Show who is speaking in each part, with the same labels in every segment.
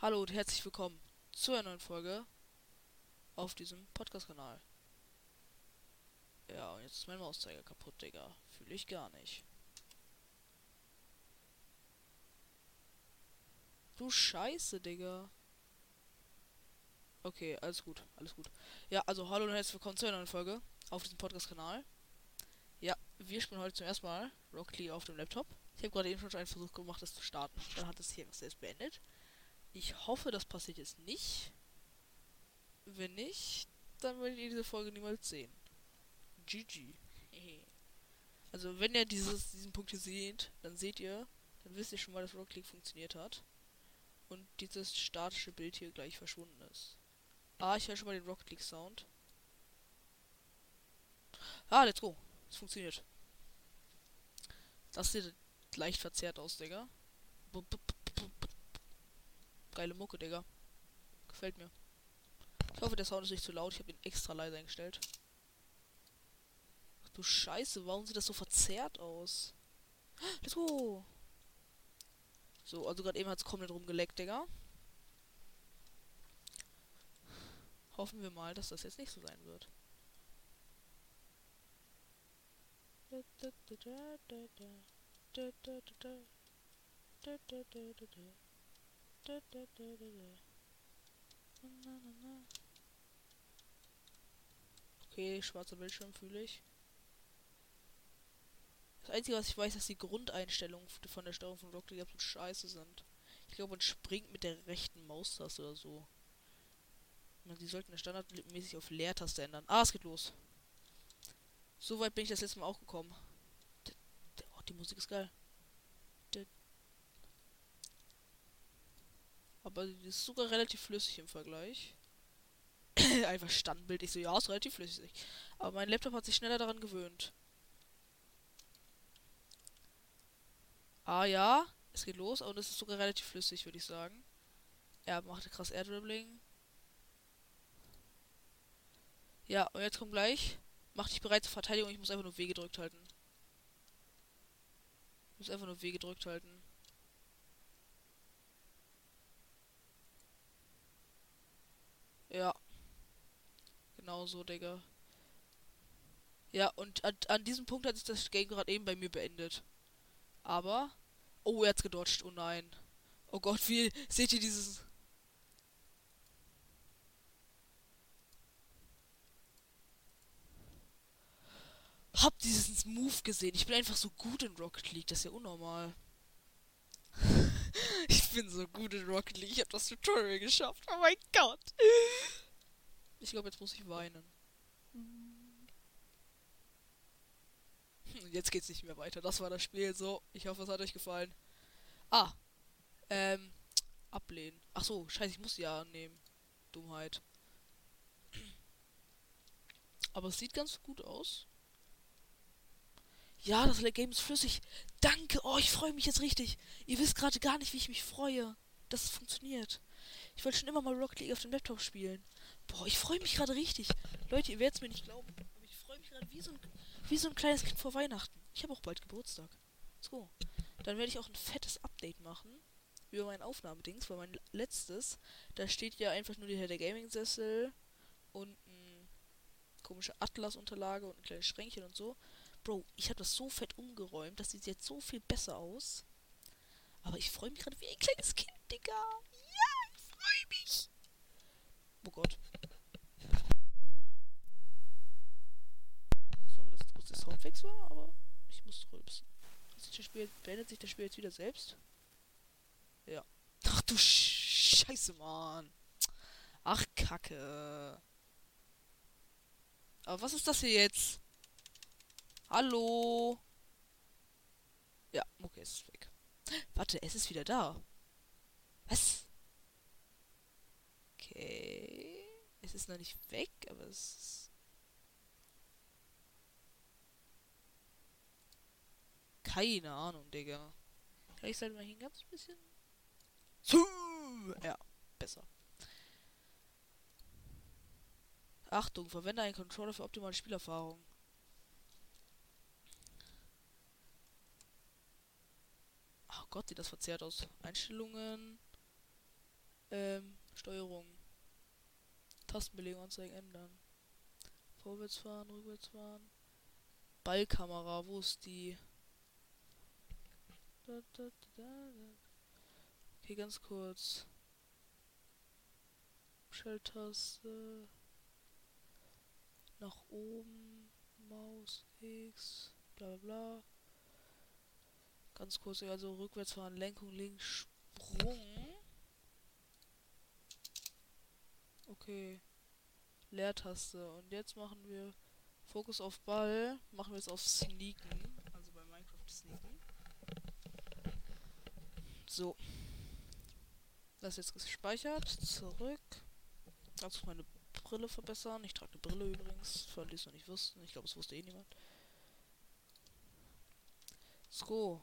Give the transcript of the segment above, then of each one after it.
Speaker 1: Hallo und herzlich willkommen zu einer neuen Folge auf diesem Podcast-Kanal. Ja, und jetzt ist mein Mauszeiger kaputt, Digga. Fühle ich gar nicht. Du Scheiße, Digga. Okay, alles gut, alles gut. Ja, also hallo und herzlich willkommen zu einer neuen Folge auf diesem Podcast-Kanal. Ja, wir spielen heute zum ersten Mal League auf dem Laptop. Ich habe gerade eben schon einen Versuch gemacht, das zu starten. Dann hat es hier selbst beendet. Ich hoffe, das passiert jetzt nicht. Wenn nicht, dann werdet ihr diese Folge niemals sehen. GG. Also wenn ihr dieses, diesen Punkt hier seht, dann seht ihr, dann wisst ihr schon mal, dass Rocket League funktioniert hat. Und dieses statische Bild hier gleich verschwunden ist. Ah, ich höre schon mal den Rocket League Sound. Ah, let's go. Es funktioniert. Das sieht leicht verzerrt aus, Digga. Geile Mucke, Digga. Gefällt mir. Ich hoffe, der Sound ist nicht zu laut. Ich habe ihn extra leise eingestellt. Ach du Scheiße, warum sieht das so verzerrt aus? Let's go. So, also gerade eben hat es komplett rumgeleckt, Digga. Hoffen wir mal, dass das jetzt nicht so sein wird. Okay, schwarzer Bildschirm fühle ich. Das Einzige, was ich weiß, dass die Grundeinstellungen von der Steuerung von Rocket League absolut scheiße sind. Ich glaube, man springt mit der rechten Maustaste oder so. Sie sollten standardmäßig auf Leertaste ändern. Ah, es geht los. So weit bin ich das letzte Mal auch gekommen. Oh, die Musik ist geil. Aber die ist sogar relativ flüssig im Vergleich. Einfach Standbild. Ich so, ja, ist relativ flüssig. Aber mein Laptop hat sich schneller daran gewöhnt. Ah ja, es geht los und es ist sogar relativ flüssig, würde ich sagen. Er macht krass Airdribbling. Ja, und jetzt kommt gleich. Mach dich bereit zur Verteidigung. Ich muss einfach nur W gedrückt halten. Ich muss einfach nur W gedrückt halten. Ja. Genau so, Digga. Ja, und an, an diesem Punkt hat sich das Game gerade eben bei mir beendet. Aber. Oh, er hat's gedodged. Oh nein. Oh Gott, wie. Seht ihr dieses. Habt diesen Move gesehen? Ich bin einfach so gut in Rocket League. Das ist ja unnormal. ich bin so gut in Rocket League. Ich habe das Tutorial geschafft. Oh mein Gott. Ich glaube, jetzt muss ich weinen. Hm, jetzt geht's nicht mehr weiter. Das war das Spiel. So, ich hoffe, es hat euch gefallen. Ah. Ähm. Ablehnen. Ach so, scheiße, ich muss ja annehmen. Dummheit. Aber es sieht ganz gut aus. Ja, das Game ist flüssig. Danke. Oh, ich freue mich jetzt richtig. Ihr wisst gerade gar nicht, wie ich mich freue, dass es funktioniert. Ich wollte schon immer mal Rocket League auf dem Laptop spielen. Boah, ich freue mich gerade richtig. Leute, ihr werdet es mir nicht glauben, aber ich freue mich gerade wie so ein wie so ein kleines Kind vor Weihnachten. Ich habe auch bald Geburtstag. So. Dann werde ich auch ein fettes Update machen über mein Aufnahmedings, weil mein letztes, da steht ja einfach nur der Gaming-Sessel und ein komische Atlas-Unterlage und ein kleines Schränkchen und so. Bro, ich habe das so fett umgeräumt, das sieht jetzt so viel besser aus. Aber ich freue mich gerade wie ein kleines Kind, Digga. Ja, ich freue mich. Oh Gott. Sorry, dass kurz der Soundfix war, aber ich muss rülpsen. Beendet sich das Spiel jetzt wieder selbst? Ja. Ach du Scheiße, Mann. Ach, Kacke. Aber was ist das hier jetzt? Hallo? Ja, okay, es ist weg. Warte, es ist wieder da. Was? Okay. Es ist noch nicht weg, aber es ist... Keine Ahnung, Digga. Vielleicht sollte man hier ein ganz bisschen... Ja, besser. Achtung, verwende einen Controller für optimale Spielerfahrung. Oh Gott, sieht das verzerrt aus. Einstellungen. Äh, Steuerung. Tastenbelegung anzeigen ändern. Vorwärts fahren, rückwärts fahren. Ballkamera, wo ist die? Okay, ganz kurz. Schalttaste. Nach oben. Maus X. Bla bla bla. Ganz kurz, also rückwärts fahren, Lenkung links, Sprung. Okay. Leertaste. Und jetzt machen wir Fokus auf Ball. Machen wir es auf Sneaken. Also bei Minecraft Sneaken. So. Das ist jetzt gespeichert. Zurück. Dazu meine Brille verbessern. Ich trage eine Brille übrigens, für die es noch nicht wussten. Ich glaube, es wusste eh niemand. Sko.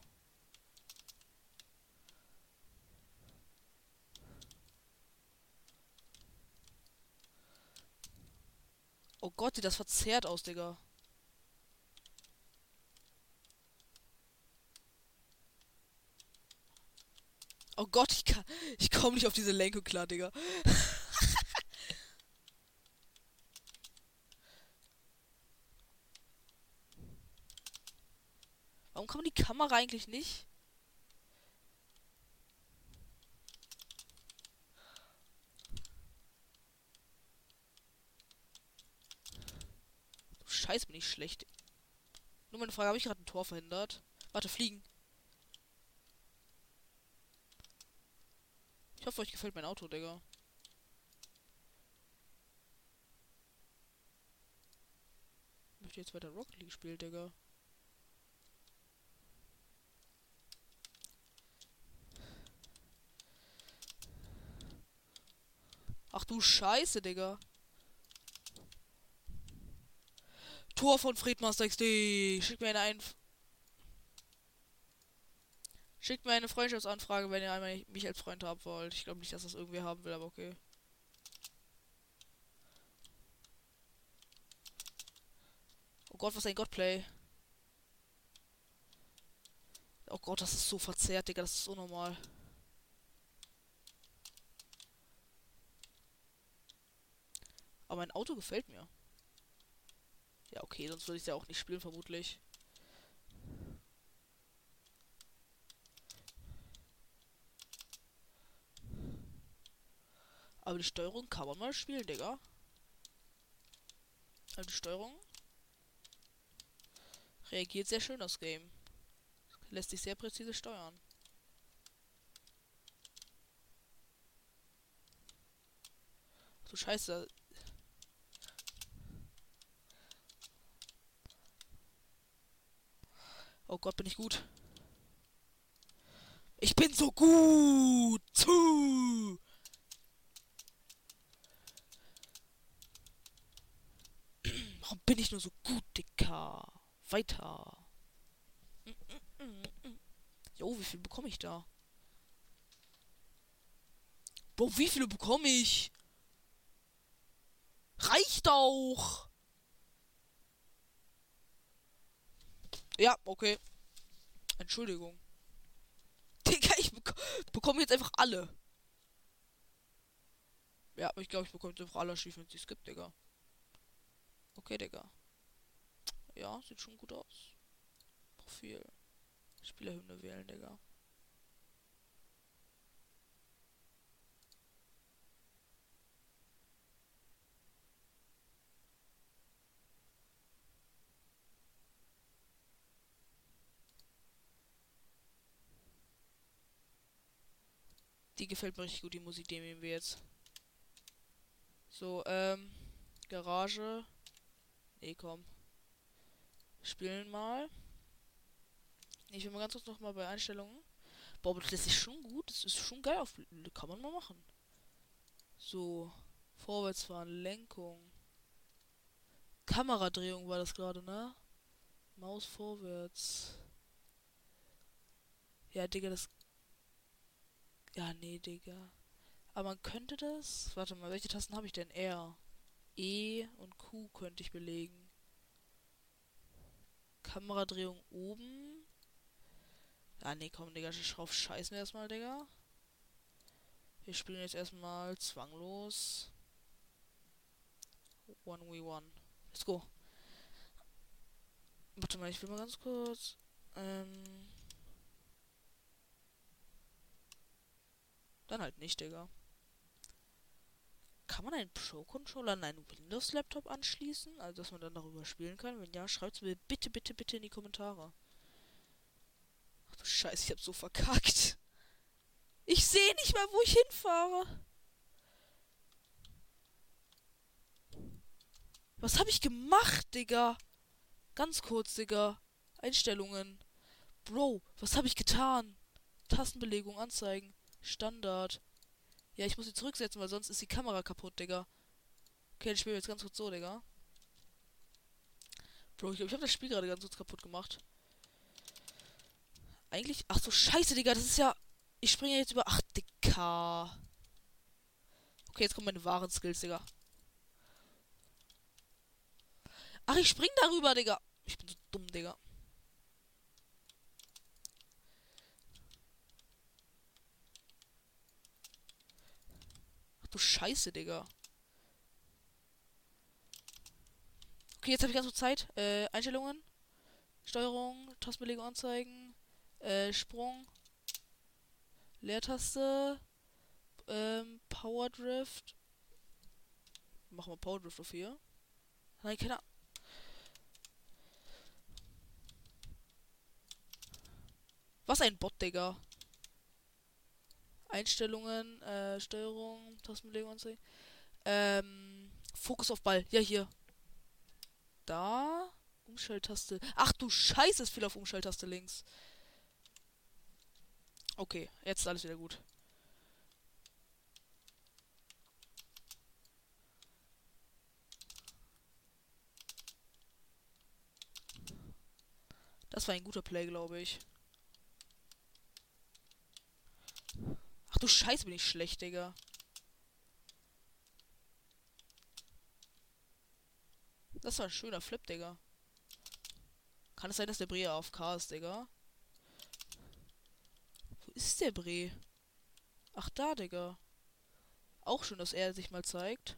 Speaker 1: Oh Gott, sieht das verzerrt aus, Digga. Oh Gott, ich kann. Ich komme nicht auf diese Lenkung klar, Digga. Warum kann man die Kamera eigentlich nicht? Scheiß bin ich schlecht. Nur meine Frage, habe ich gerade ein Tor verhindert? Warte, fliegen. Ich hoffe, euch gefällt mein Auto, Digga. Ich möchte jetzt weiter Rocket League spielen, Digga. Ach du Scheiße, Digga. Tor von Friedmaster XD. Schickt mir eine Einf Schickt mir eine Freundschaftsanfrage, wenn ihr einmal mich als Freund haben wollt. Ich glaube nicht, dass das irgendwie haben will, aber okay. Oh Gott, was ein Godplay. Oh Gott, das ist so verzerrt, Digga. Das ist unnormal. Aber mein Auto gefällt mir. Ja, okay, sonst würde ich es ja auch nicht spielen, vermutlich. Aber die Steuerung kann man mal spielen, Digga. Also die Steuerung reagiert sehr schön, das Game. Lässt sich sehr präzise steuern. So scheiße, Oh Gott, bin ich gut. Ich bin so gut. Zu. Warum bin ich nur so gut, Dicker? Weiter. Jo, wie viel bekomme ich da? Boah, wie viele bekomme ich? Reicht auch. Ja, okay. Entschuldigung. Digga, ich bek bekomme jetzt einfach alle. Ja, ich glaube, ich bekomme jetzt einfach alle Achievements, die es gibt, Digga. Okay, Digga. Ja, sieht schon gut aus. Profil. Spielerhymne wählen, Digga. Die gefällt mir richtig gut, die Musik, die nehmen wir jetzt. So, ähm, Garage. Nee, komm. Spielen mal. Ich will mal ganz kurz noch mal bei Einstellungen. Boah, das ist schon gut. Das ist schon geil. Auf, kann man mal machen. So. Vorwärtsfahren, Lenkung. Kameradrehung war das gerade, ne? Maus vorwärts. Ja, Digga, das ja, nee, Digga. Aber man könnte das. Warte mal, welche Tasten habe ich denn? R. E und Q könnte ich belegen. Kameradrehung oben. Ah, nee, komm, Digga, drauf scheißen wir erstmal, Digga. Wir spielen jetzt erstmal zwanglos. 1v1. Let's go. Warte mal, ich will mal ganz kurz. Ähm. Dann halt nicht, Digga. Kann man einen Pro-Controller an einen Windows-Laptop anschließen? Also, dass man dann darüber spielen kann? Wenn ja, schreibt es mir bitte, bitte, bitte in die Kommentare. Ach du Scheiße, ich hab so verkackt. Ich sehe nicht mal, wo ich hinfahre. Was habe ich gemacht, Digga? Ganz kurz, Digga. Einstellungen. Bro, was habe ich getan? Tastenbelegung anzeigen. Standard. Ja, ich muss sie zurücksetzen, weil sonst ist die Kamera kaputt, Digga. Okay, spielen wir jetzt ganz kurz so, Digga. Bro, ich glaube, ich habe das Spiel gerade ganz kurz kaputt gemacht. Eigentlich. Ach so, scheiße, Digga. Das ist ja. Ich springe jetzt über. Ach, Digga. Okay, jetzt kommen meine wahren Skills, Digga. Ach, ich spring darüber, Digga. Ich bin so dumm, Digga. Du Scheiße, Digga. Okay, jetzt habe ich ganz kurz Zeit. Äh, Einstellungen. Steuerung, Tastenbelegung anzeigen. Äh, Sprung. Leertaste. Ähm, Power Drift. Machen wir Power Drift auf hier. Nein, keine Ahnung. Was ein Bot, Digga. Einstellungen, äh, Steuerung, Tastenbelegung anzeigen. Ähm, Fokus auf Ball. Ja, hier. Da. Umschalttaste. Ach du Scheiße, ist viel auf Umschalttaste links. Okay, jetzt ist alles wieder gut. Das war ein guter Play, glaube ich. Du Scheiße, bin ich schlecht, Digga. Das war ein schöner Flip, Digga. Kann es sein, dass der Bre auf K ist, Digga? Wo ist der Bre? Ach, da, Digga. Auch schön, dass er sich mal zeigt.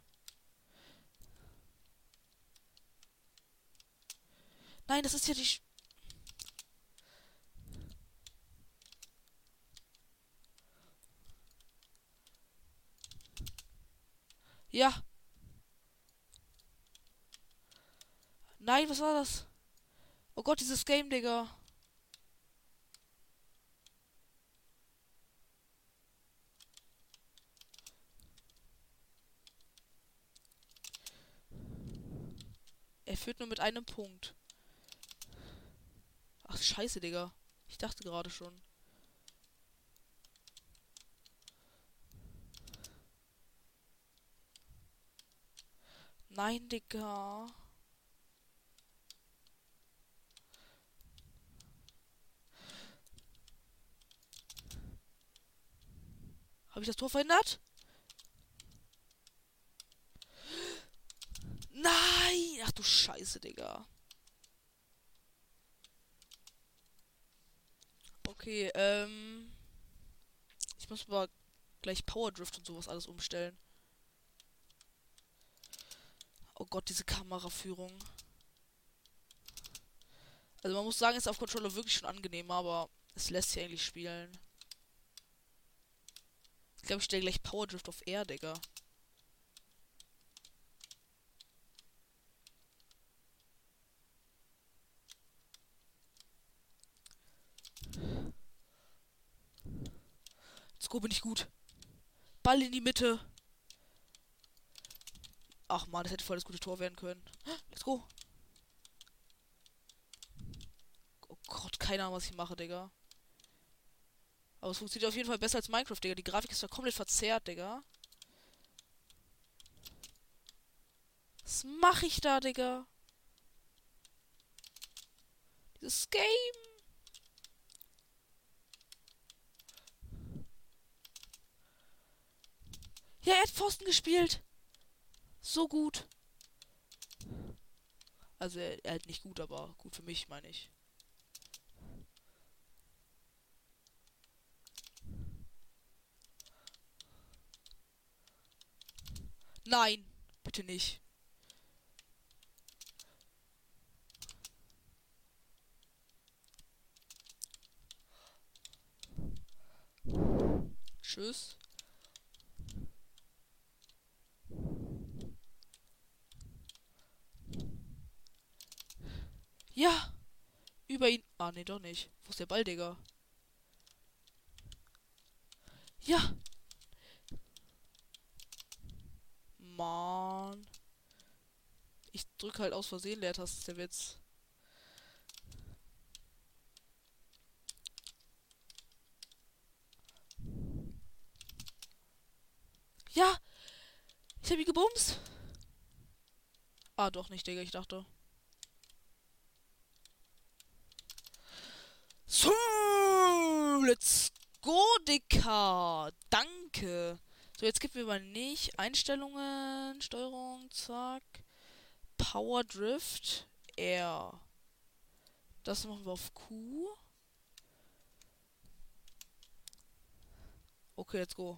Speaker 1: Nein, das ist ja die... Sch ja. Nein, was war das? Oh Gott, dieses Game, Digga. Er führt nur mit einem Punkt. Ach, scheiße, Digga. Ich dachte gerade schon. Nein, Digga. Habe ich das Tor verhindert? Nein! Ach du Scheiße, Digga. Okay, ähm. Ich muss mal gleich Power Drift und sowas alles umstellen. Oh Gott, diese Kameraführung. Also man muss sagen, ist auf Controller wirklich schon angenehm, aber es lässt sich eigentlich spielen. Ich glaube, ich stelle gleich Power Drift auf R, Digga. Let's go, bin ich gut. Ball in die Mitte. Ach man, das hätte voll das gute Tor werden können. Let's go. Oh Gott, keine Ahnung, was ich mache, Digga. Aber es funktioniert auf jeden Fall besser als Minecraft, Digga. Die Grafik ist da komplett verzerrt, Digga. Was mache ich da, Digga? Dieses Game. Ja, er hat Pfosten gespielt. So gut. Also er, er halt nicht gut, aber gut für mich, meine ich. Nein, bitte nicht. Tschüss. Ja! Über ihn. Ah, nee, doch nicht. Wo ist der Ball, Digga? Ja! Mann. Ich drück halt aus Versehen Leertaste, ist der Witz. Ja! Ich hab ihn gebumst. Ah, doch nicht, Digga, ich dachte. So, let's go, Dicker. Danke. So, jetzt gibt mir mal nicht Einstellungen, Steuerung, zack. Power Drift, R. Das machen wir auf Q. Okay, let's go.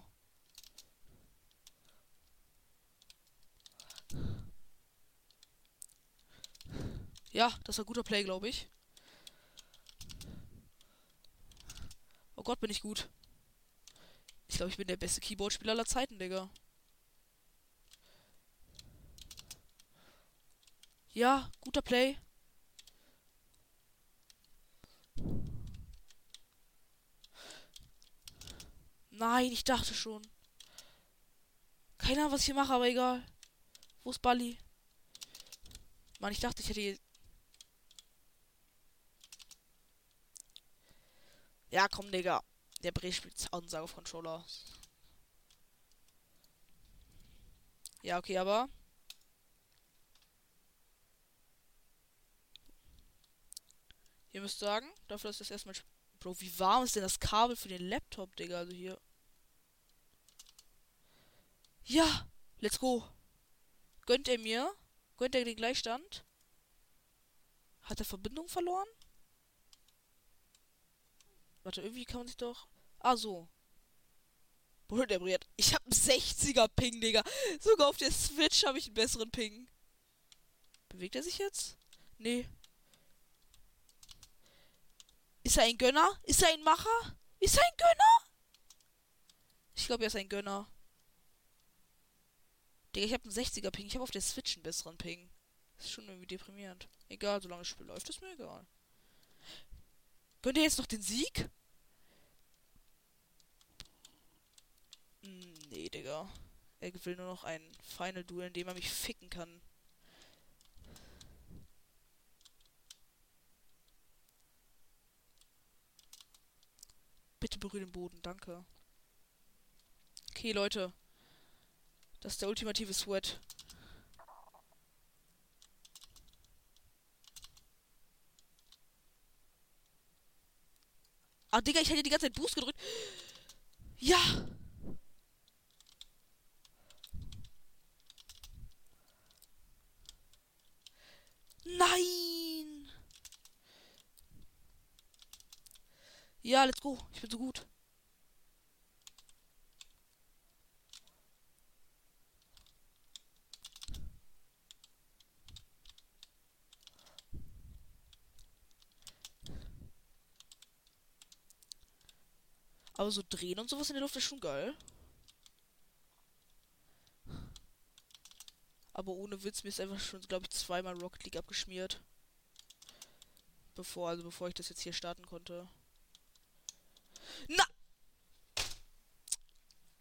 Speaker 1: Ja, das war guter Play, glaube ich. Oh Gott, bin ich gut. Ich glaube, ich bin der beste Keyboard-Spieler aller Zeiten, Digga. Ja, guter Play. Nein, ich dachte schon. Keine Ahnung, was ich hier mache, aber egal. Wo ist Bali? Mann, ich dachte, ich hätte Ja, komm, Digga. Der Bre spielt Ansage auf Controller. Ja, okay, aber. Ihr müsst sagen, dafür, dass das erstmal. Bro, wie warm ist denn das Kabel für den Laptop, Digga? Also hier. Ja! Let's go! Gönnt er mir? Gönnt er den Gleichstand? Hat er Verbindung verloren? Warte, irgendwie kann man sich doch. Ah, so. Bruder, der briert. Ich hab einen 60er Ping, Digga. Sogar auf der Switch habe ich einen besseren Ping. Bewegt er sich jetzt? Nee. Ist er ein Gönner? Ist er ein Macher? Ist er ein Gönner? Ich glaube, er ist ein Gönner. Digga, ich habe einen 60er Ping. Ich habe auf der Switch einen besseren Ping. ist schon irgendwie deprimierend. Egal, solange das Spiel läuft, ist mir egal. Könnt ihr jetzt noch den Sieg? Nee, Digga. Er will nur noch ein Final Duel, in dem er mich ficken kann. Bitte berühre den Boden, danke. Okay, Leute. Das ist der ultimative Sweat. Ah, Digga, ich hätte die ganze Zeit Boost gedrückt. Ja! Nein! Ja, let's go. Ich bin so gut. Aber so drehen und sowas in der Luft ist schon geil. Aber ohne Witz, mir ist einfach schon, glaube ich, zweimal Rocket League abgeschmiert. Bevor, also bevor ich das jetzt hier starten konnte. Na!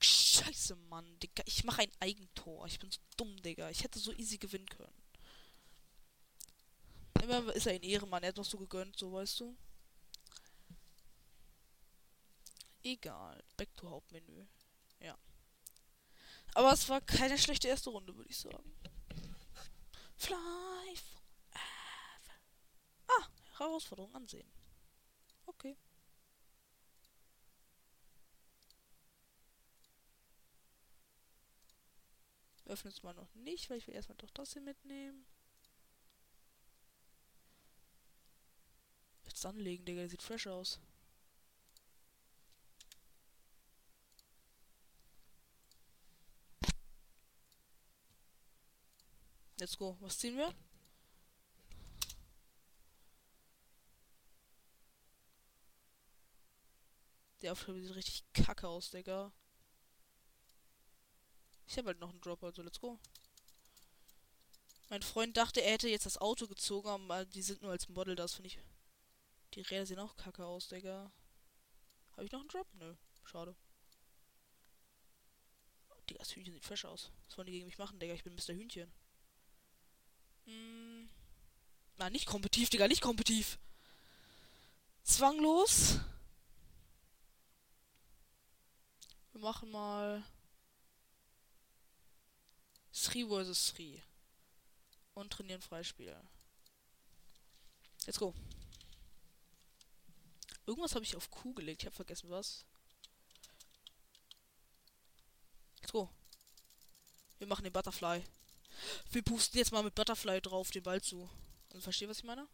Speaker 1: Scheiße, Mann, Digga. Ich mache ein Eigentor. Ich bin so dumm, Digga. Ich hätte so easy gewinnen können. Immer ist er ein Ehrenmann. Er hat doch so gegönnt, so weißt du. Egal. Back to Hauptmenü. Ja. Aber es war keine schlechte erste Runde, würde ich sagen. Fly. Ah, Herausforderung ansehen. Okay. Öffnen es mal noch nicht, weil ich will erstmal doch das hier mitnehmen. Jetzt anlegen, Digga, der sieht fresh aus. Let's go. Was ziehen wir? Der Aufgabe sieht richtig kacke aus, Digga. Ich habe halt noch einen Drop, also let's go. Mein Freund dachte, er hätte jetzt das Auto gezogen, aber die sind nur als Model, das finde ich. Die Räder sehen auch kacke aus, Digga. Habe ich noch einen Drop? Nö, schade. Digga, das Hühnchen sieht fresh aus. Was wollen die gegen mich machen, Digga? Ich bin Mr. Hühnchen. Hm. Na, nicht kompetitiv, Digga, nicht kompetitiv. Zwanglos. Wir machen mal Sri vs. Sri. Und trainieren Freispiel. Let's go. Irgendwas habe ich auf Q gelegt. Ich habe vergessen was. Let's go. Wir machen den Butterfly. Wir pusten jetzt mal mit Butterfly drauf den Ball zu. Also versteht, was ich meine?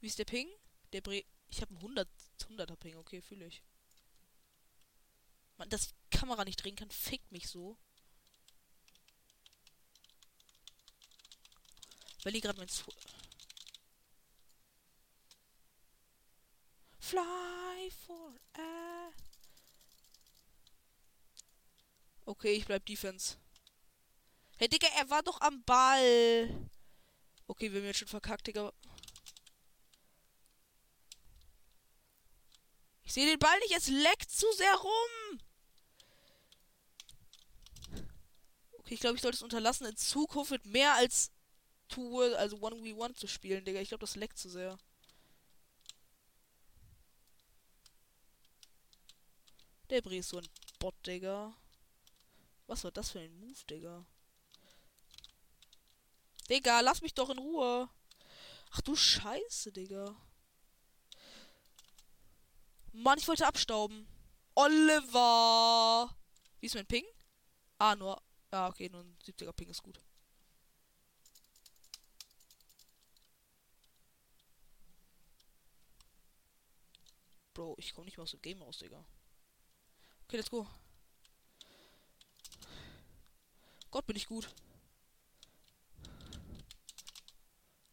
Speaker 1: Wie ist der Ping? Der Bre ich habe einen 100 100er Ping. Okay, fühle ich. Man, dass die Kamera nicht drehen kann, fickt mich so. Weil die gerade mein Zwo Fly for air. Okay, ich bleib Defense. Hey, Digga, er war doch am Ball. Okay, wir haben jetzt schon verkackt, Digga. Ich sehe den Ball nicht, es leckt zu sehr rum. Okay, ich glaube, ich sollte es unterlassen, in Zukunft mit mehr als Tour, also 1v1 zu spielen, Digga. Ich glaube, das leckt zu sehr. Der Brie ist so ein Bot, Digga. Was war das für ein Move, Digga? Digga, lass mich doch in Ruhe. Ach du Scheiße, Digga. Mann, ich wollte abstauben. Oliver! Wie ist mein Ping? Ah, nur. Ah, okay, nur ein 70er Ping ist gut. Bro, ich komme nicht mehr aus dem Game raus, Digga. Okay, let's go. Gott, bin ich gut.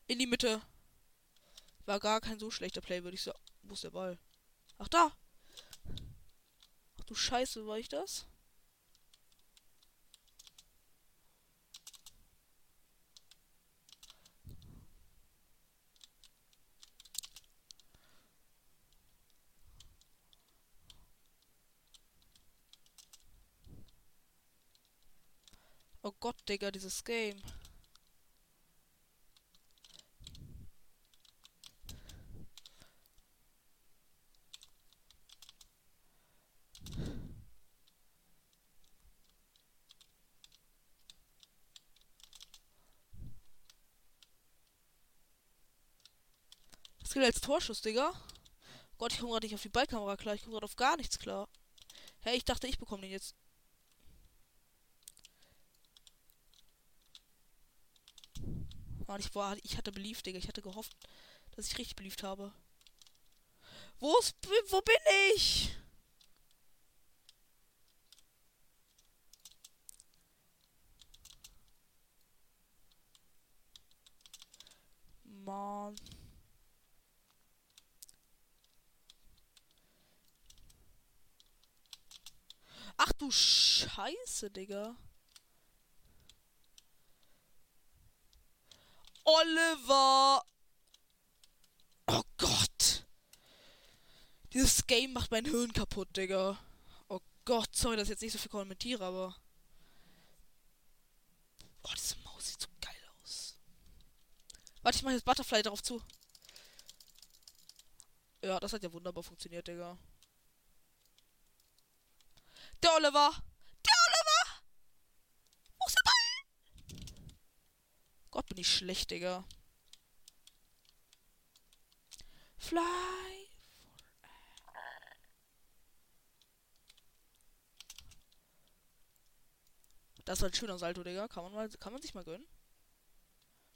Speaker 1: In die Mitte. War gar kein so schlechter Play, würde ich sagen. Wo ist der Ball? Ach, da. Ach du Scheiße, war ich das? Oh Gott, Digga, dieses Game. Gilt als Torschuss, Digga. Gott, ich komme gerade nicht auf die Ballkamera klar. Ich komme gerade auf gar nichts klar. Hey, ich dachte, ich bekomme den jetzt. Mann, ich war, ich hatte beliebt, Digga. Ich hatte gehofft, dass ich richtig beliebt habe. Wo ist, wo bin ich? Mann. Ach du Scheiße, Digga. Oliver! Oh Gott! Dieses Game macht mein Hirn kaputt, Digga. Oh Gott, sorry, dass ich jetzt nicht so viel kommentiere, aber. Oh, diese Maus sieht so geil aus. Warte, ich mache jetzt Butterfly darauf zu. Ja, das hat ja wunderbar funktioniert, Digga. Der Oliver! Der Oliver! Wo ist der Ball? Gott, bin ich schlecht, Digga. Fly. Das war ein schöner Salto, Digga. Kann man, mal, kann man sich mal gönnen.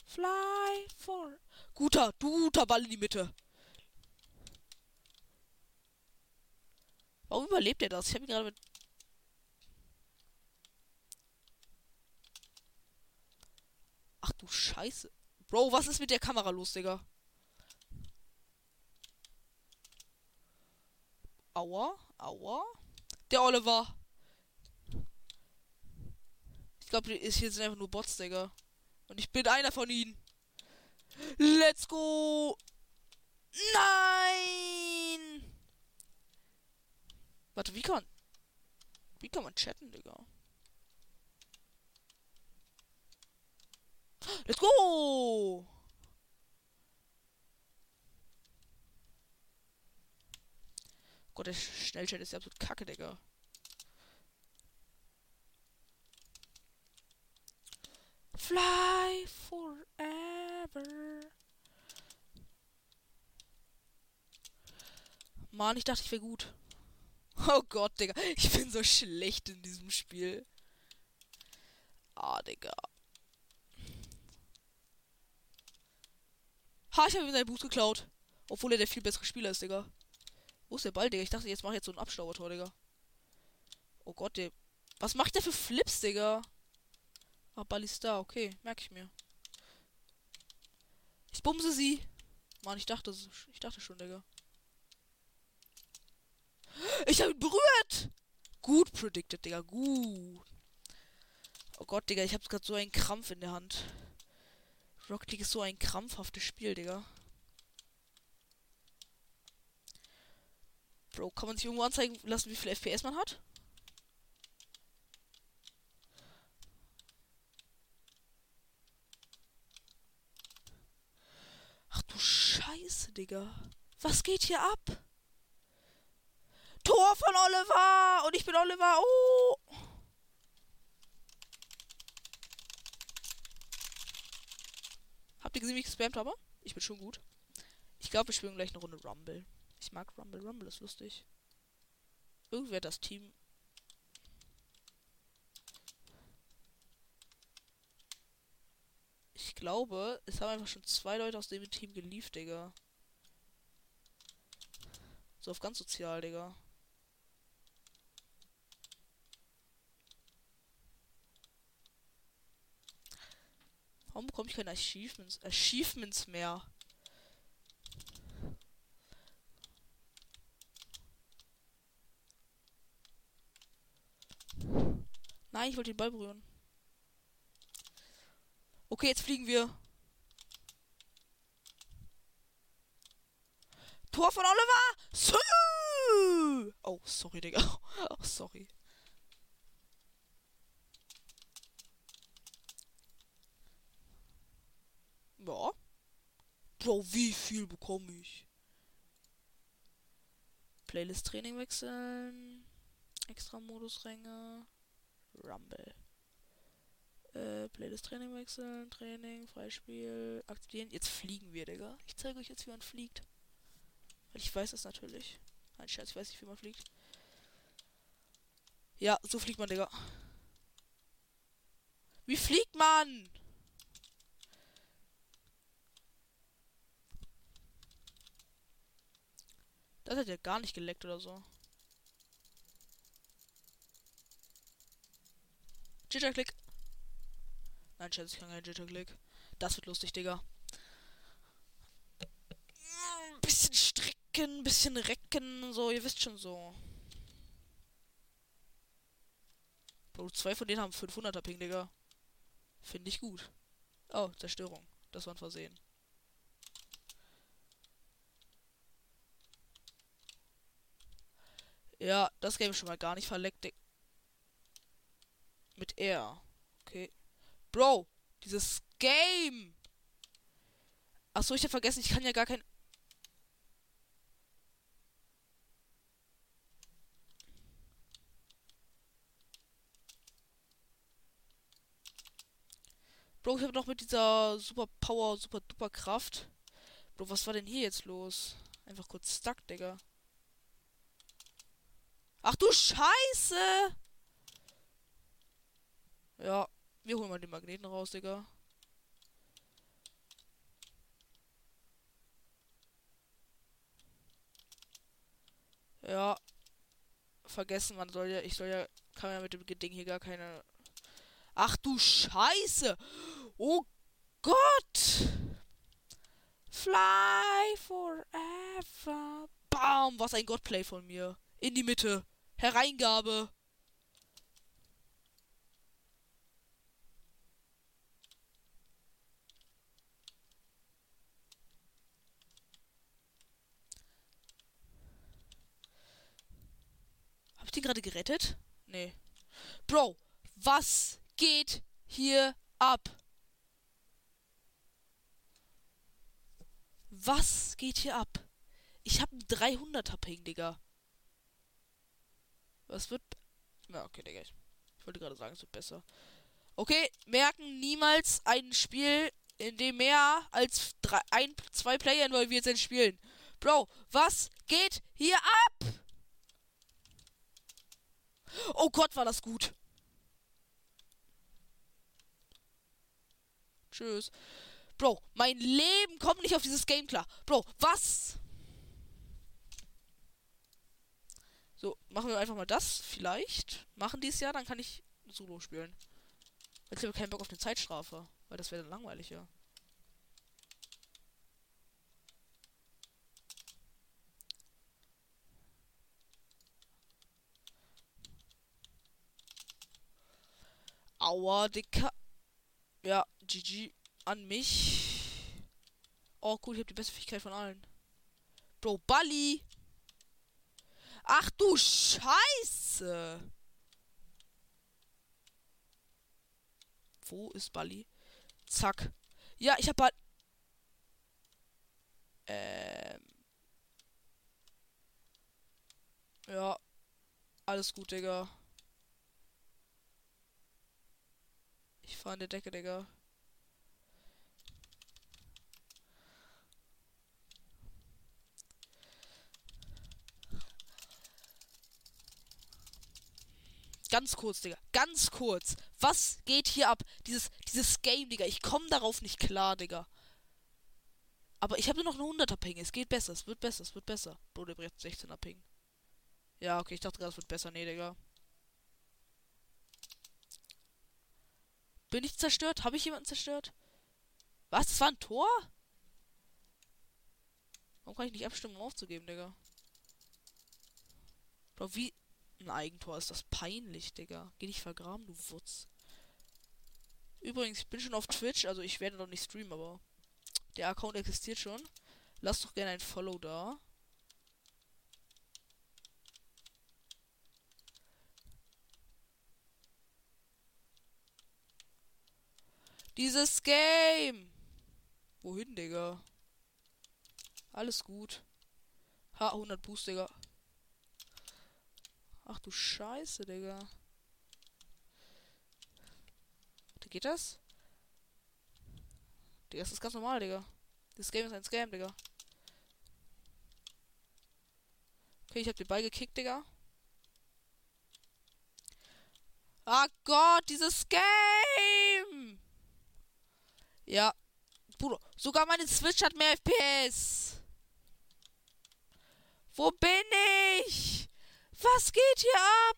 Speaker 1: Fly for. Guter, guter Ball in die Mitte. Warum überlebt er das? Ich habe ihn gerade mit Scheiße. Bro, was ist mit der Kamera los, Digga? Aua, aua. Der Oliver. Ich glaube, hier sind einfach nur Bots, Digga. Und ich bin einer von ihnen. Let's go! Nein! Warte, wie kann. Wie kann man chatten, Digga? Let's go! Gott, der Schnellchat ist ja absolut kacke, Digga. Fly forever. Mann, ich dachte, ich wäre gut. Oh Gott, Digga. Ich bin so schlecht in diesem Spiel. Ah, Digga. Ha, ich habe ihm seinen Boost geklaut. Obwohl er der viel bessere Spieler ist, Digga. Wo ist der Ball, Digga? Ich dachte, jetzt mache ich jetzt so ein Abstaubertor, Digga. Oh Gott, der. Was macht der für Flips, Digga? Ah, Ball ist da, okay. Merke ich mir. Ich bumse sie. Mann, ich dachte, ich dachte schon, Digga. Ich habe ihn berührt! Gut predicted, Digga. Gut. Oh Gott, Digga, ich habe gerade so einen Krampf in der Hand. Rocket League ist so ein krampfhaftes Spiel, Digga. Bro, kann man sich irgendwo anzeigen lassen, wie viel FPS man hat? Ach du Scheiße, Digga. Was geht hier ab? Tor von Oliver! Und ich bin Oliver. Oh! Habt ihr gesehen, wie ich gespammt habe? Ich bin schon gut. Ich glaube, wir spielen gleich eine Runde Rumble. Ich mag Rumble. Rumble ist lustig. Irgendwer das Team. Ich glaube, es haben einfach schon zwei Leute aus dem Team geliefert, Digga. So auf ganz sozial, Digga. Warum bekomme ich keine Achievements, Achievements mehr? Nein, ich wollte den Ball berühren. Okay, jetzt fliegen wir. Tor von Oliver! Oh, sorry, Digga. Oh, sorry. Ja. Bro, wie viel bekomme ich? Playlist-Training wechseln. Extra-Modus-Ränge. Rumble. Äh, Playlist-Training wechseln. Training, Freispiel. Aktivieren. Jetzt fliegen wir, Digga. Ich zeige euch jetzt, wie man fliegt. Weil ich weiß das natürlich. Nein, Scherz, ich weiß nicht, wie man fliegt. Ja, so fliegt man, Digga. Wie fliegt man? Das hat ja gar nicht geleckt oder so. Jitterklick. Nein, Schatz, ich kann keinen Jitterklick. Das wird lustig, Digga. Bisschen stricken, bisschen recken, so, ihr wisst schon so. Bro, zwei von denen haben 500er Ping, Digga. Finde ich gut. Oh, Zerstörung. Das war ein Versehen. Ja, das Game schon mal gar nicht verleckt. Mit R. Okay. Bro, dieses Game. Achso, ich hab vergessen, ich kann ja gar kein. Bro, ich habe noch mit dieser Super Power, Super Duper Kraft. Bro, was war denn hier jetzt los? Einfach kurz stuck, Digga. Ach du Scheiße! Ja, wir holen mal den Magneten raus, Digga. Ja. Vergessen, man soll ja, ich soll ja, kann ja mit dem Ding hier gar keine. Ach du Scheiße! Oh Gott! Fly forever. Bam! Was ein Godplay von mir. In die Mitte. Hereingabe. Hab ich den gerade gerettet? Nee. Bro, was geht hier ab? Was geht hier ab? Ich hab einen 300er Ping, Digga. Was wird... Ja, okay, Digga. Ich, ich wollte gerade sagen, es wird besser. Okay, merken niemals ein Spiel, in dem mehr als drei, ein, zwei Player involviert sind, spielen. Bro, was geht hier ab? Oh Gott, war das gut. Tschüss. Bro, mein Leben kommt nicht auf dieses Game klar. Bro, was? So, machen wir einfach mal das. Vielleicht. Machen dies Jahr, dann kann ich Solo spielen. Jetzt habe ich keinen Bock auf eine Zeitstrafe. Weil das wäre dann langweilig, ja. Aua, Dicker. Ja, GG an mich. Oh, cool, ich habe die beste Fähigkeit von allen. Bro, Bali. Ach du Scheiße. Wo ist Bali? Zack. Ja, ich hab Bali. Ähm. Ja. Alles gut, Digga. Ich fahr an der Decke, Digga. Ganz kurz, Digga. Ganz kurz. Was geht hier ab? Dieses, dieses Game, Digga. Ich komme darauf nicht klar, Digga. Aber ich habe nur noch eine 100er Ping. Es geht besser. Es wird besser. Es wird besser. Bro, der bricht 16er Ping. Ja, okay. Ich dachte gerade, es wird besser. Nee, Digga. Bin ich zerstört? Habe ich jemanden zerstört? Was? Das war ein Tor? Warum kann ich nicht abstimmen, um aufzugeben, Digga? Bro, wie ein Eigentor ist das peinlich, Digga. Geh dich vergraben, du Wutz. Übrigens, ich bin schon auf Twitch, also ich werde noch nicht streamen, aber der Account existiert schon. Lass doch gerne ein Follow da. Dieses Game! Wohin, Digga? Alles gut. Ha, 100 Boost, Digga. Ach du Scheiße, Digga. Geht das? Digga, das ist ganz normal, Digga. Das Game ist ein Scam, Digga. Okay, ich hab den Ball gekickt, Digga. Ah Gott, dieses Game! Ja. Bruder, sogar meine Switch hat mehr FPS. Wo bin ich? Was geht hier ab?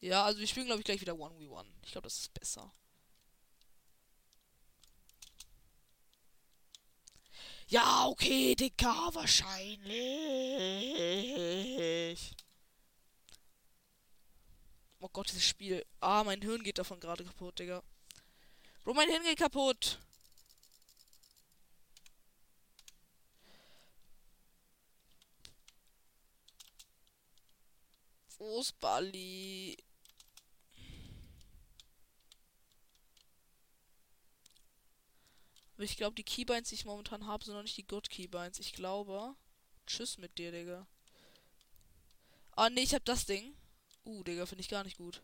Speaker 1: Ja, also wir spielen, glaube ich, gleich wieder 1v1. Ich glaube, das ist besser. Ja, okay, Digga, wahrscheinlich. Oh Gott, dieses Spiel. Ah, mein Hirn geht davon gerade kaputt, Digga. Bro, mein Hirn geht kaputt. Wo ist Bali? Aber ich glaube, die Keybinds, die ich momentan habe, sind noch nicht die Good Keybinds. Ich glaube. Tschüss mit dir, Digga. Ah, nee, ich hab das Ding. Uh, Digga, finde ich gar nicht gut.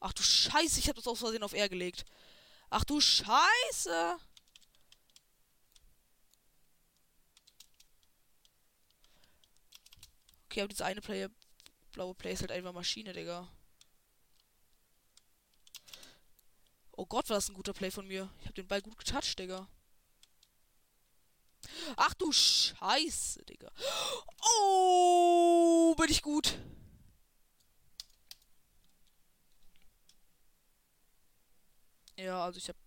Speaker 1: Ach du Scheiße, ich hab das aus Versehen auf R gelegt. Ach du Scheiße! Okay, aber diese eine Player, blaue Play ist halt einfach Maschine, Digga. Oh Gott, war das ein guter Play von mir. Ich habe den Ball gut getouched, Digga. Ach du Scheiße, Digga. Oh, bin ich gut. Ja, also ich habe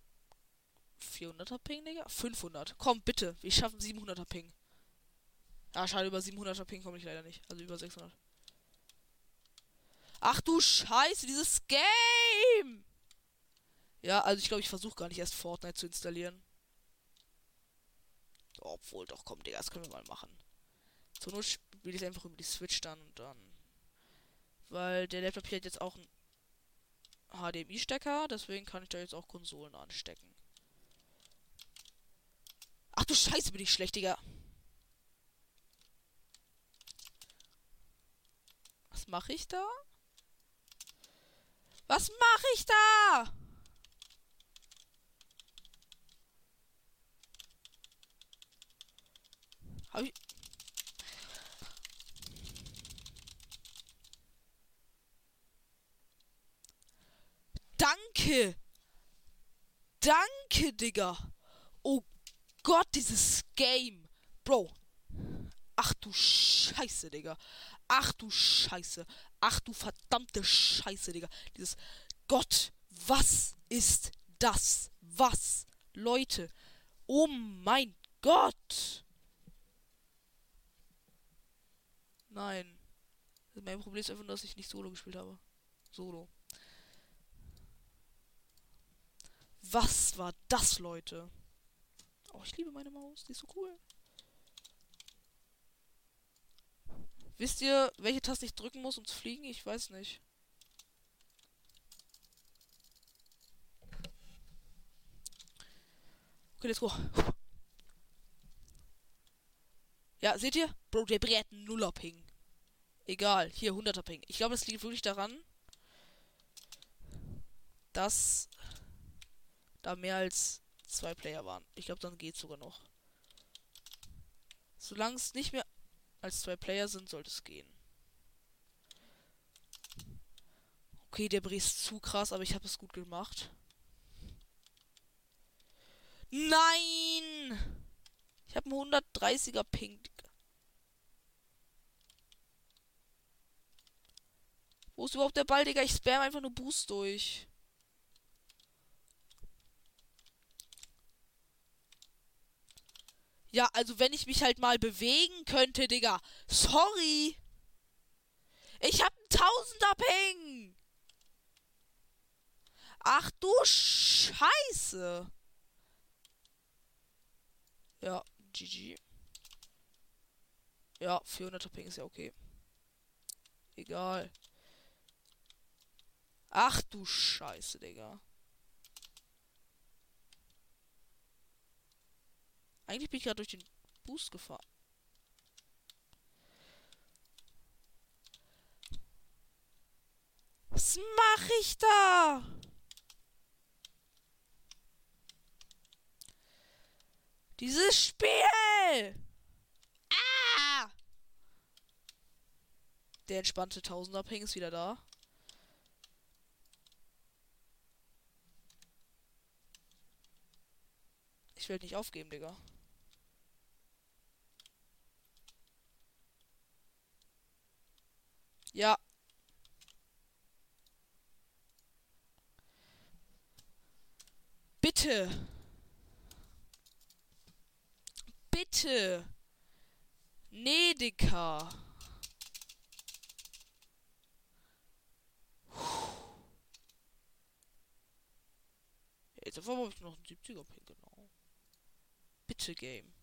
Speaker 1: 400er Ping, Digga. 500. Komm, bitte. Wir schaffen 700er Ping. Ja, schade, über 700er Ping komme ich leider nicht. Also über 600. Ach du Scheiße, dieses Game! Ja, also ich glaube, ich versuche gar nicht erst Fortnite zu installieren. Obwohl, doch, komm, Digga, das können wir mal machen. Zur Not spiele ich einfach über die Switch dann und dann. Weil der Laptop hier hat jetzt auch einen HDMI-Stecker, deswegen kann ich da jetzt auch Konsolen anstecken. Ach du Scheiße, bin ich schlecht, Digga. Mache ich da? Was mache ich da? Hab ich. Danke! Danke, Digga! Oh Gott, dieses Game! Bro! Ach du Scheiße, Digga! Ach du Scheiße! Ach du verdammte Scheiße, Digga! Dieses Gott! Was ist das? Was? Leute! Oh mein Gott! Nein. Mein Problem ist einfach nur, dass ich nicht Solo gespielt habe. Solo. Was war das, Leute? Oh, ich liebe meine Maus. Die ist so cool. Wisst ihr, welche Taste ich drücken muss, um zu fliegen? Ich weiß nicht. Okay, let's go. Ja, seht ihr? Bro, der brät Nuller Ping. Egal, hier 100er Ping. Ich glaube, es liegt wirklich daran, dass da mehr als zwei Player waren. Ich glaube, dann geht sogar noch. Solange es nicht mehr als zwei Player sind, sollte es gehen. Okay, der Brie ist zu krass, aber ich habe es gut gemacht. Nein! Ich habe einen 130er Ping. Wo ist überhaupt der Ball, Digga? Ich spam einfach nur Boost durch. Ja, also wenn ich mich halt mal bewegen könnte, Digga. Sorry. Ich hab einen Tausender Ping. Ach du Scheiße. Ja, GG. Ja, 400er Ping ist ja okay. Egal. Ach du Scheiße, Digga. Eigentlich bin ich gerade durch den Boost gefahren. Was mache ich da? Dieses Spiel! Ah! Der entspannte Tausender-Ping ist wieder da. Ich will nicht aufgeben, Digga. Ja. Bitte. Bitte. Nedeka. Jetzt auf habe ich noch einen 70er Pin, genau. Bitte Game.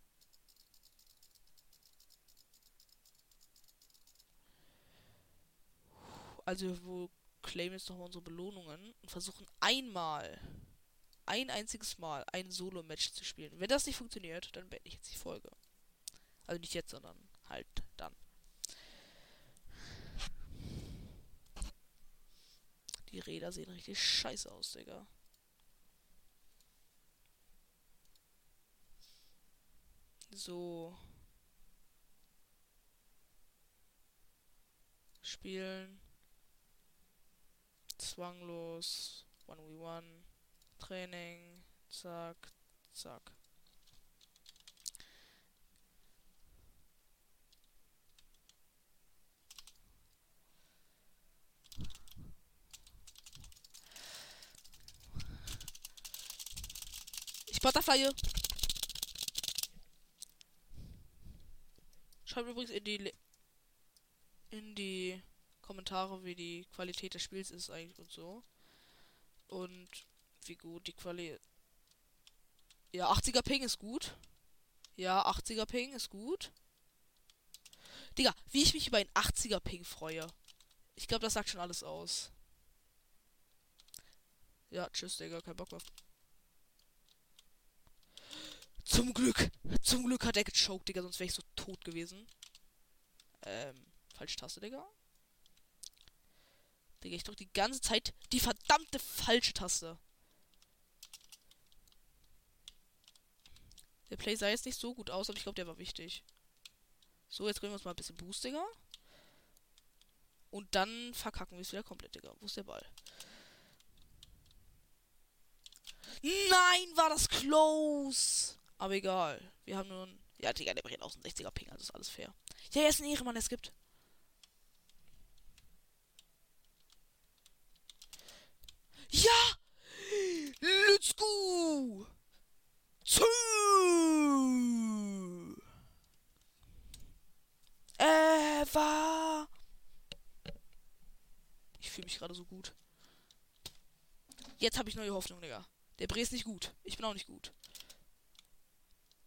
Speaker 1: Also wir claimen jetzt nochmal unsere Belohnungen und versuchen einmal, ein einziges Mal, ein Solo-Match zu spielen. Wenn das nicht funktioniert, dann beende ich jetzt die Folge. Also nicht jetzt, sondern halt dann. Die Räder sehen richtig scheiße aus, Digga. So. Spielen zwanglos 1v1 Training, zack, zack. Butterfly. Schreibt übrigens in die Le in die Kommentare, wie die Qualität des Spiels ist eigentlich und so. Und wie gut die Qualität. Ja, 80er Ping ist gut. Ja, 80er Ping ist gut. Digga, wie ich mich über ein 80er Ping freue. Ich glaube, das sagt schon alles aus. Ja, tschüss, Digga, kein Bock mehr. Zum Glück. Zum Glück hat er gechoked, Digga, sonst wäre ich so tot gewesen. Ähm, falsche Taste, Digga. Digga, ich drücke die ganze Zeit die verdammte falsche Taste. Der Play sah jetzt nicht so gut aus, aber ich glaube, der war wichtig. So, jetzt gönnen wir uns mal ein bisschen Boost, Digga. Und dann verkacken wir es wieder komplett, Digga. Wo ist der Ball? Nein, war das close. Aber egal. Wir haben nur ein... Ja, Digga, der bringt aus ein 60er Ping, also ist alles fair. Ja, er ist ein Ehrenmann, es gibt. Ja! Let's go! Two! Ever! Ich fühle mich gerade so gut. Jetzt habe ich neue Hoffnung, Digga. Der Bre ist nicht gut. Ich bin auch nicht gut.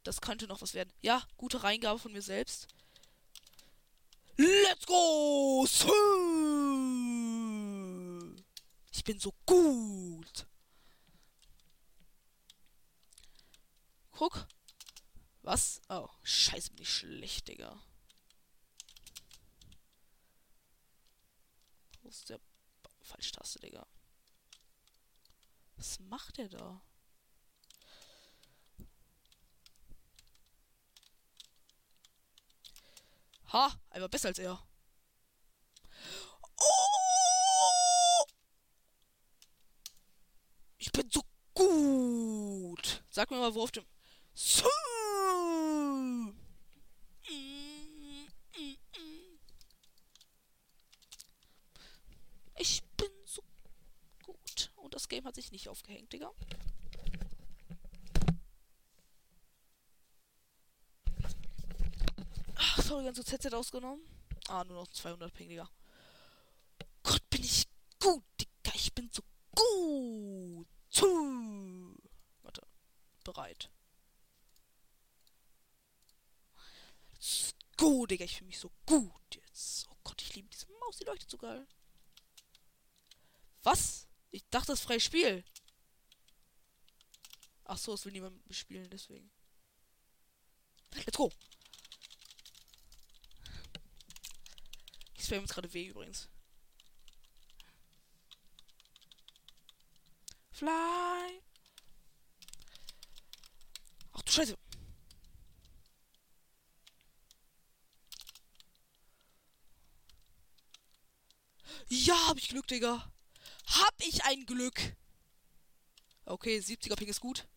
Speaker 1: Das könnte noch was werden. Ja, gute Reingabe von mir selbst. Let's go! Ich bin so gut. Guck. Was? Oh, scheiße, bin ich schlecht, Digga. Wo ist der... Falsche Taste, Digga. Was macht er da? Ha, einfach besser als er. Oh! Ich bin so gut. Sag mir mal, wo auf dem. So. Ich bin so gut. Und das Game hat sich nicht aufgehängt, Digga. sorry, ganz so ZZ ausgenommen. Ah, nur noch 200 Ping, Digga. Gott, bin ich gut, Digga. Ich bin so gut. Zu. Warte. Bereit. Gut, Digga. Ich fühle mich so gut jetzt. Oh Gott, ich liebe diese Maus. Die leuchtet so geil. Was? Ich dachte, das ist freies Spiel. Ach so, es will niemand spielen, deswegen. Let's go. spam uns gerade weh übrigens. Fly! Scheiße! Ja, hab ich Glück, Digga. Hab ich ein Glück. Okay, 70er Ping ist gut.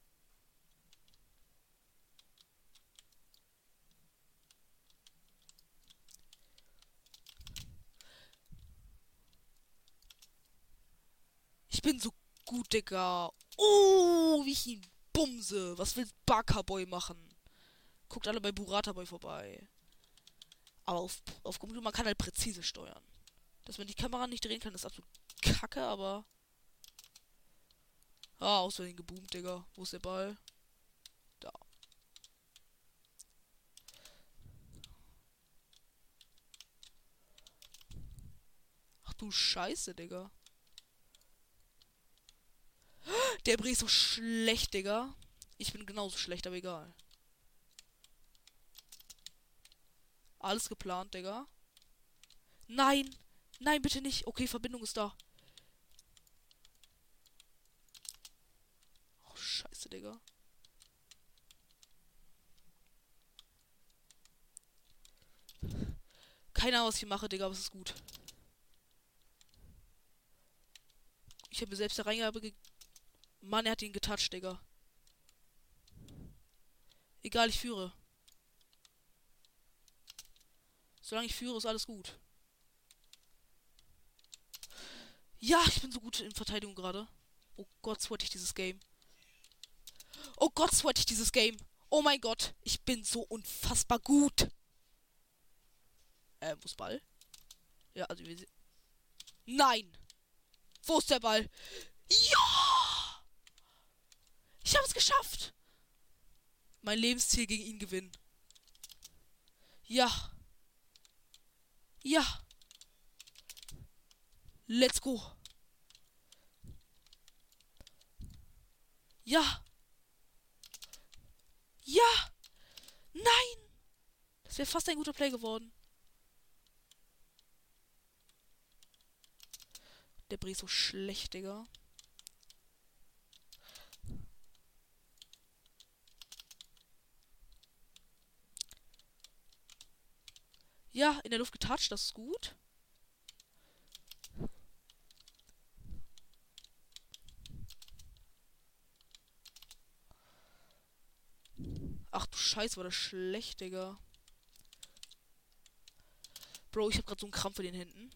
Speaker 1: Ich bin so gut, Digga. Oh, wie ich ihn bumse. Was will Barkerboy machen? Guckt alle bei Burata Boy vorbei. Aber auf, auf Computer, man kann halt präzise steuern. Dass man die Kamera nicht drehen kann, ist absolut kacke, aber. Ah, außerdem geboomt, Digga. Wo ist der Ball? Da. Ach du Scheiße, Digga. Der Brie ist so schlecht, Digga. Ich bin genauso schlecht, aber egal. Alles geplant, Digga. Nein! Nein, bitte nicht. Okay, Verbindung ist da. Oh, scheiße, Digga. Keine Ahnung, was ich mache, Digga, aber es ist gut. Ich habe mir selbst eine Reingabe gegeben. Mann, er hat ihn getoucht, Digga. Egal, ich führe. Solange ich führe, ist alles gut. Ja, ich bin so gut in Verteidigung gerade. Oh Gott, hatte ich dieses Game. Oh Gott, sweat ich dieses Game. Oh mein Gott, ich bin so unfassbar gut. Äh, wo ist Ball? Ja, also wir Nein! Wo ist der Ball? Ja! Ich habe es geschafft! Mein Lebensziel gegen ihn gewinnen. Ja. Ja. Let's go. Ja. Ja. Nein. Das wäre fast ein guter Play geworden. Der Brie ist so schlecht, Digga. Ja, in der Luft getatscht, das ist gut. Ach du Scheiße, war das schlecht, Digga. Bro, ich hab grad so einen Krampf in den Händen.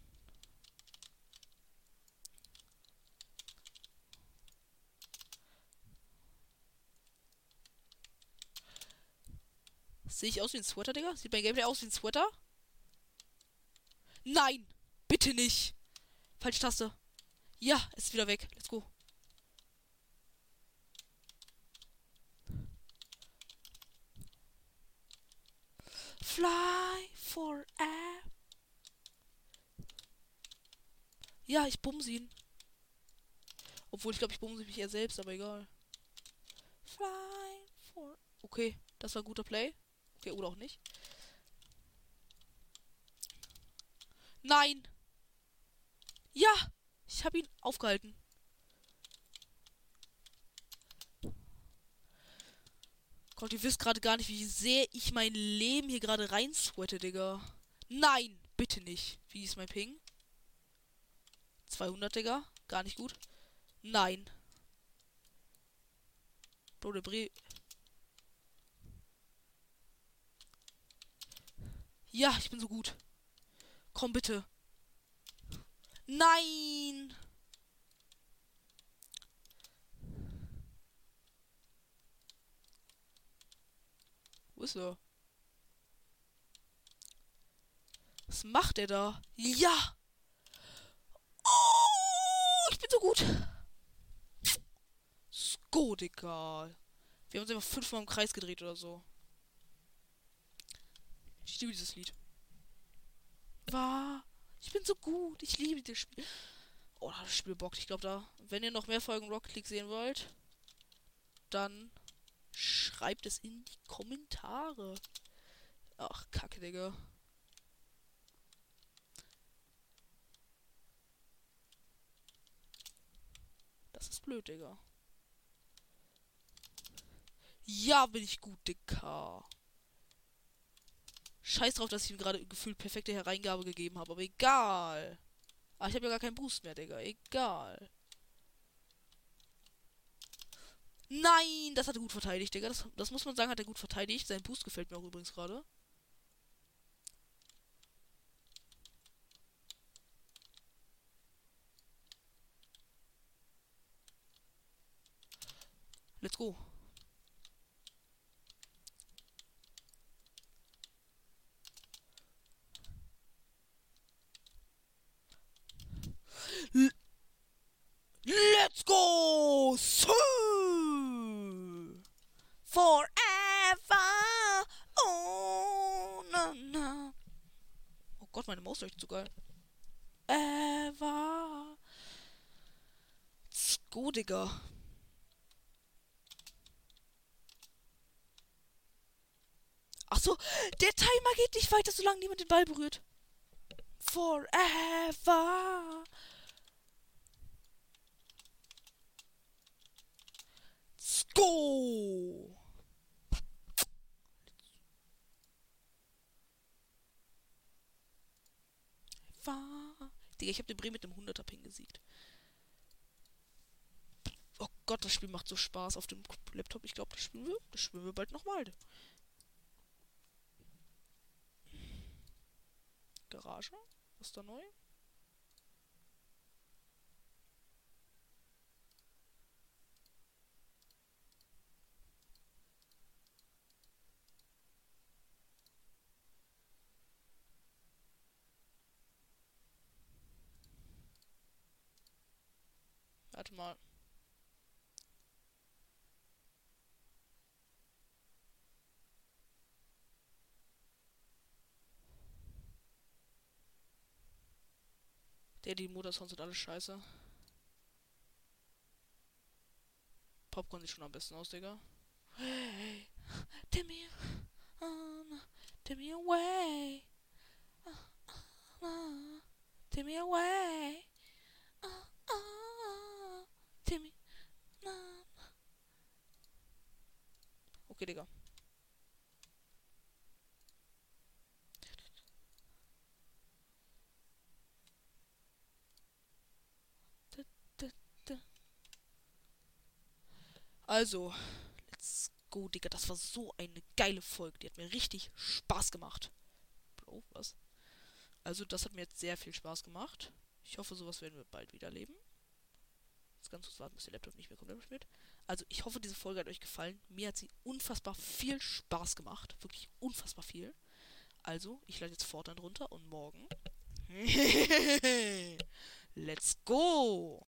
Speaker 1: Sehe ich aus wie ein Sweater, Digga? Sieht mein Gameplay aus wie ein Sweater? Nein! Bitte nicht! Falsche Taste. Ja, ist wieder weg. Let's go. Fly for air. Ja, ich bumse ihn. Obwohl, ich glaube, ich bumse mich eher selbst, aber egal. Fly for... Okay, das war ein guter Play. Okay, oder auch nicht. Nein! Ja! Ich habe ihn aufgehalten. Gott, ihr wisst gerade gar nicht, wie sehr ich mein Leben hier gerade rein sweate, Digga. Nein! Bitte nicht. Wie ist mein Ping? 200, Digga. Gar nicht gut. Nein. Bro, der Bre Ja, ich bin so gut. Komm bitte. Nein! Wo ist er? Was macht er da? Ja! Oh, ich bin so gut. Sko, Digga. Wir haben uns einfach fünfmal im Kreis gedreht oder so. Ich liebe dieses Lied. War. Ich bin so gut. Ich liebe das Spiel. Oh, das Spiel bockt. Ich glaube da. Wenn ihr noch mehr Folgen Rocket League sehen wollt, dann schreibt es in die Kommentare. Ach, Kacke, Digga. Das ist blöd, Digga. Ja, bin ich gut, Digga. Scheiß drauf, dass ich ihm gerade gefühlt perfekte Hereingabe gegeben habe, aber egal. Ah, ich habe ja gar keinen Boost mehr, Digga. Egal. Nein, das hat er gut verteidigt, Digga. Das, das muss man sagen, hat er gut verteidigt. Sein Boost gefällt mir auch übrigens gerade. Let's go. Let's go! So! Forever! Oh, na, na. Oh Gott, meine Maus leuchtet so geil. Ever! Let's go, Digga. Achso, der Timer geht nicht weiter, solange niemand den Ball berührt. Forever! Go! War. Digga, ich habe den Bremen mit dem 100er Ping gesiegt. Oh Gott, das Spiel macht so Spaß auf dem Laptop. Ich glaube, das spielen wir, das spielen wir bald nochmal. Garage? Was ist da neu? Mal. Der, die Motorsounds sind alles scheiße. Popcorn sieht schon am besten aus, Digga. Hey, Timmy, um, Timmy away. Uh, uh, Timmy away. Uh, uh, Timmy. Uh. Okay, Digga. Also, let's go, Digga. Das war so eine geile Folge. Die hat mir richtig Spaß gemacht. Bro, was? Also, das hat mir jetzt sehr viel Spaß gemacht. Ich hoffe, sowas werden wir bald wieder erleben. Jetzt ganz kurz warten, bis der Laptop nicht mehr komplett spielt. Also, ich hoffe, diese Folge hat euch gefallen. Mir hat sie unfassbar viel Spaß gemacht. Wirklich unfassbar viel. Also, ich lade jetzt Fortnite runter und morgen. Let's go!